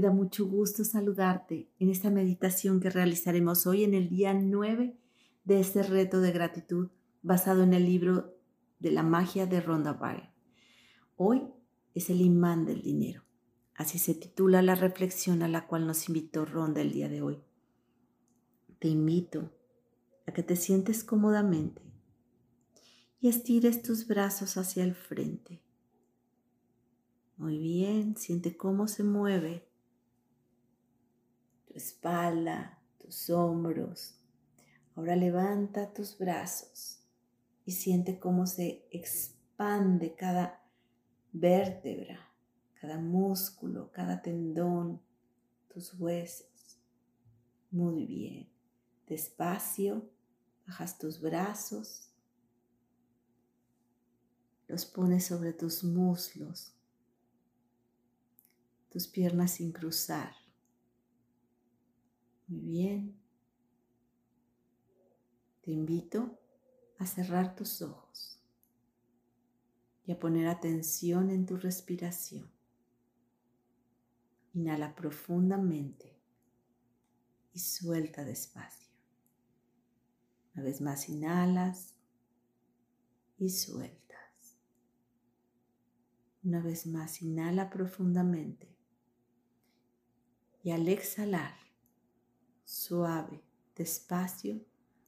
Da mucho gusto saludarte en esta meditación que realizaremos hoy en el día 9 de este reto de gratitud basado en el libro de la magia de Rhonda Byrne. Hoy es el imán del dinero. Así se titula la reflexión a la cual nos invitó Ronda el día de hoy. Te invito a que te sientes cómodamente y estires tus brazos hacia el frente. Muy bien, siente cómo se mueve espalda, tus hombros. Ahora levanta tus brazos y siente cómo se expande cada vértebra cada músculo, cada tendón, tus huesos. Muy bien. Despacio, bajas tus brazos, los pones sobre tus muslos, tus piernas sin cruzar. Muy bien. Te invito a cerrar tus ojos y a poner atención en tu respiración. Inhala profundamente y suelta despacio. Una vez más inhalas y sueltas. Una vez más inhala profundamente y al exhalar, suave, despacio,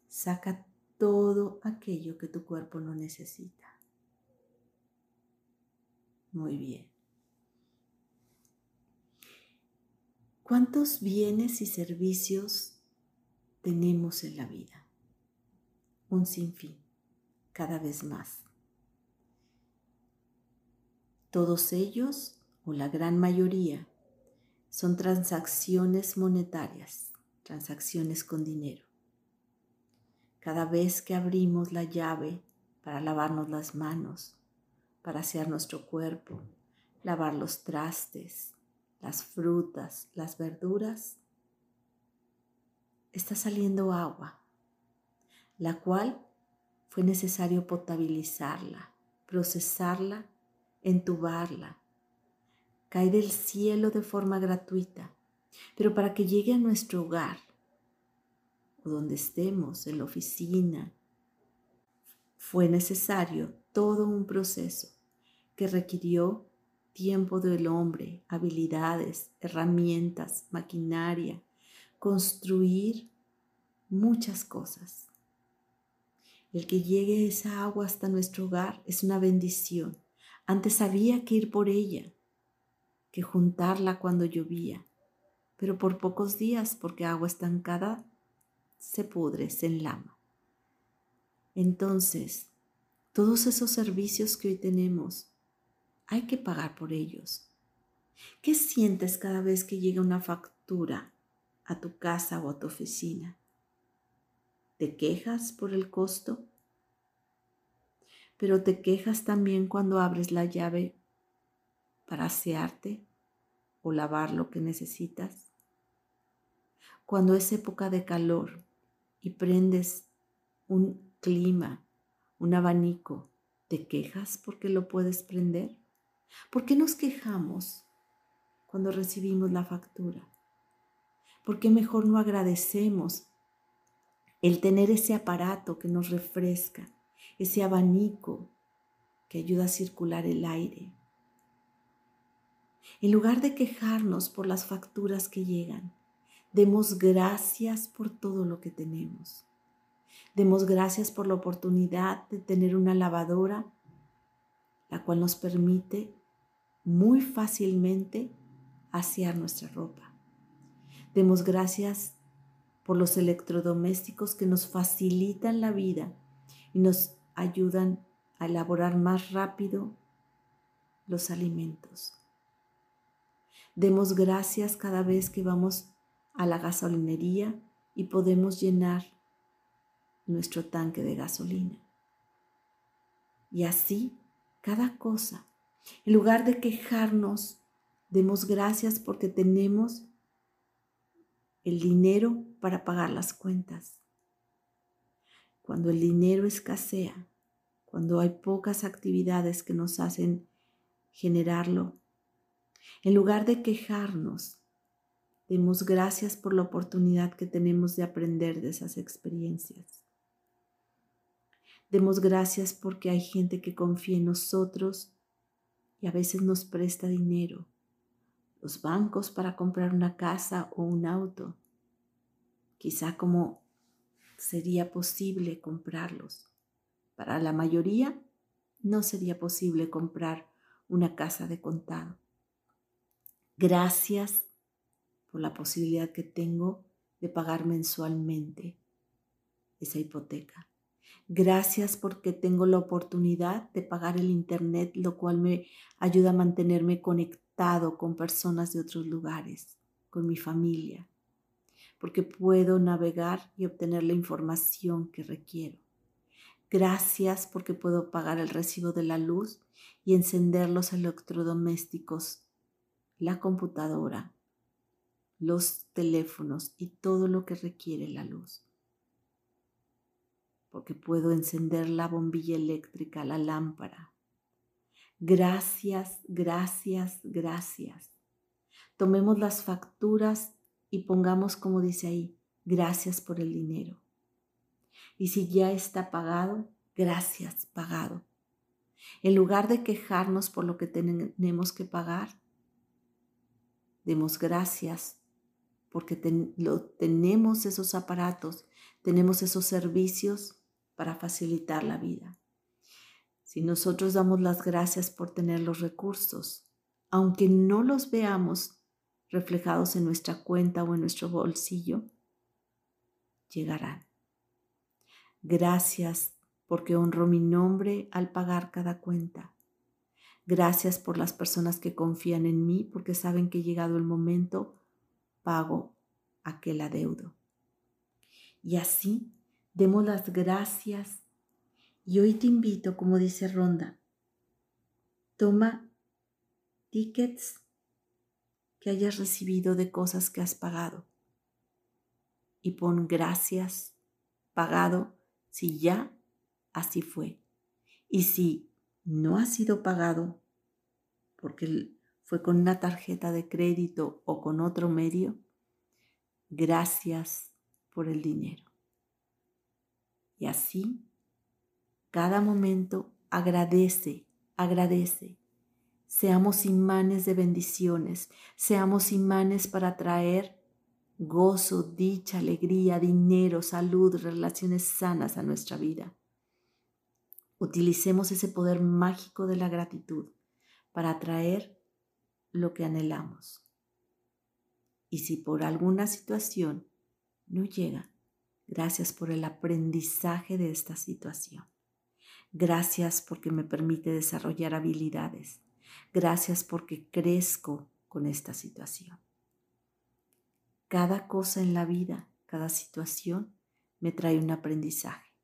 saca todo aquello que tu cuerpo no necesita. Muy bien. ¿Cuántos bienes y servicios tenemos en la vida? Un sinfín, cada vez más. Todos ellos, o la gran mayoría, son transacciones monetarias, transacciones con dinero. Cada vez que abrimos la llave para lavarnos las manos, para asear nuestro cuerpo, lavar los trastes, las frutas, las verduras, está saliendo agua, la cual fue necesario potabilizarla, procesarla, entubarla. Cae del cielo de forma gratuita, pero para que llegue a nuestro hogar o donde estemos, en la oficina, fue necesario todo un proceso que requirió tiempo del hombre, habilidades, herramientas, maquinaria, construir muchas cosas. El que llegue esa agua hasta nuestro hogar es una bendición. Antes había que ir por ella, que juntarla cuando llovía, pero por pocos días, porque agua estancada se pudre, se enlama. Entonces, todos esos servicios que hoy tenemos hay que pagar por ellos. ¿Qué sientes cada vez que llega una factura a tu casa o a tu oficina? ¿Te quejas por el costo? Pero te quejas también cuando abres la llave para asearte o lavar lo que necesitas. Cuando es época de calor y prendes un clima, un abanico, ¿te quejas porque lo puedes prender? ¿Por qué nos quejamos cuando recibimos la factura? ¿Por qué mejor no agradecemos el tener ese aparato que nos refresca, ese abanico que ayuda a circular el aire? En lugar de quejarnos por las facturas que llegan, demos gracias por todo lo que tenemos. Demos gracias por la oportunidad de tener una lavadora, la cual nos permite muy fácilmente hacia nuestra ropa. Demos gracias por los electrodomésticos que nos facilitan la vida y nos ayudan a elaborar más rápido los alimentos. Demos gracias cada vez que vamos a la gasolinería y podemos llenar nuestro tanque de gasolina. Y así, cada cosa en lugar de quejarnos, demos gracias porque tenemos el dinero para pagar las cuentas. Cuando el dinero escasea, cuando hay pocas actividades que nos hacen generarlo, en lugar de quejarnos, Demos gracias por la oportunidad que tenemos de aprender de esas experiencias. Demos gracias porque hay gente que confía en nosotros y a veces nos presta dinero. Los bancos para comprar una casa o un auto. Quizá como sería posible comprarlos. Para la mayoría no sería posible comprar una casa de contado. Gracias por la posibilidad que tengo de pagar mensualmente esa hipoteca. Gracias porque tengo la oportunidad de pagar el Internet, lo cual me ayuda a mantenerme conectado con personas de otros lugares, con mi familia, porque puedo navegar y obtener la información que requiero. Gracias porque puedo pagar el recibo de la luz y encender los electrodomésticos, la computadora, los teléfonos y todo lo que requiere la luz porque puedo encender la bombilla eléctrica, la lámpara. Gracias, gracias, gracias. Tomemos las facturas y pongamos como dice ahí, gracias por el dinero. Y si ya está pagado, gracias, pagado. En lugar de quejarnos por lo que tenemos que pagar, demos gracias porque tenemos esos aparatos, tenemos esos servicios para facilitar la vida. Si nosotros damos las gracias por tener los recursos, aunque no los veamos reflejados en nuestra cuenta o en nuestro bolsillo, llegarán. Gracias porque honro mi nombre al pagar cada cuenta. Gracias por las personas que confían en mí porque saben que llegado el momento pago aquel adeudo. Y así Demos las gracias. Y hoy te invito, como dice Ronda, toma tickets que hayas recibido de cosas que has pagado y pon gracias, pagado, si ya así fue. Y si no ha sido pagado, porque fue con una tarjeta de crédito o con otro medio, gracias por el dinero. Y así, cada momento agradece, agradece. Seamos imanes de bendiciones, seamos imanes para traer gozo, dicha, alegría, dinero, salud, relaciones sanas a nuestra vida. Utilicemos ese poder mágico de la gratitud para atraer lo que anhelamos. Y si por alguna situación no llega, Gracias por el aprendizaje de esta situación. Gracias porque me permite desarrollar habilidades. Gracias porque crezco con esta situación. Cada cosa en la vida, cada situación me trae un aprendizaje.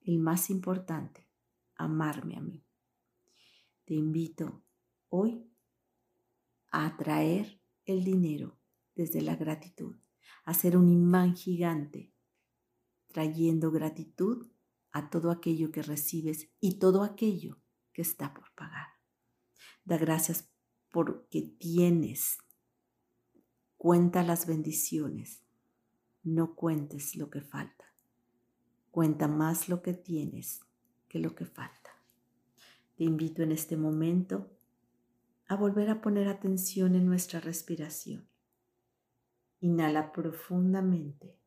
El más importante, amarme a mí. Te invito hoy a atraer el dinero desde la gratitud, a ser un imán gigante trayendo gratitud a todo aquello que recibes y todo aquello que está por pagar. Da gracias porque tienes. Cuenta las bendiciones. No cuentes lo que falta. Cuenta más lo que tienes lo que falta. Te invito en este momento a volver a poner atención en nuestra respiración. Inhala profundamente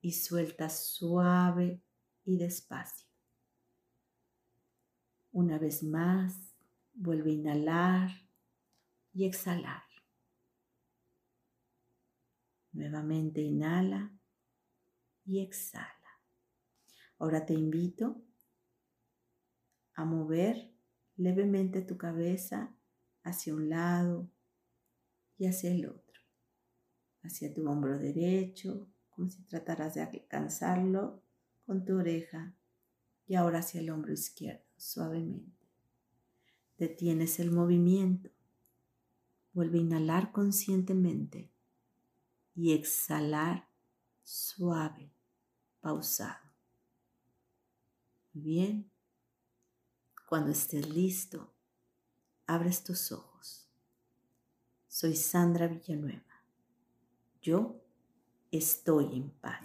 y suelta suave y despacio. Una vez más, vuelve a inhalar y exhalar. Nuevamente inhala y exhala. Ahora te invito a mover levemente tu cabeza hacia un lado y hacia el otro, hacia tu hombro derecho, como si trataras de alcanzarlo con tu oreja y ahora hacia el hombro izquierdo, suavemente. Detienes el movimiento. Vuelve a inhalar conscientemente y exhalar suave, pausado. Bien. Cuando estés listo, abres tus ojos. Soy Sandra Villanueva yo estoy en paz.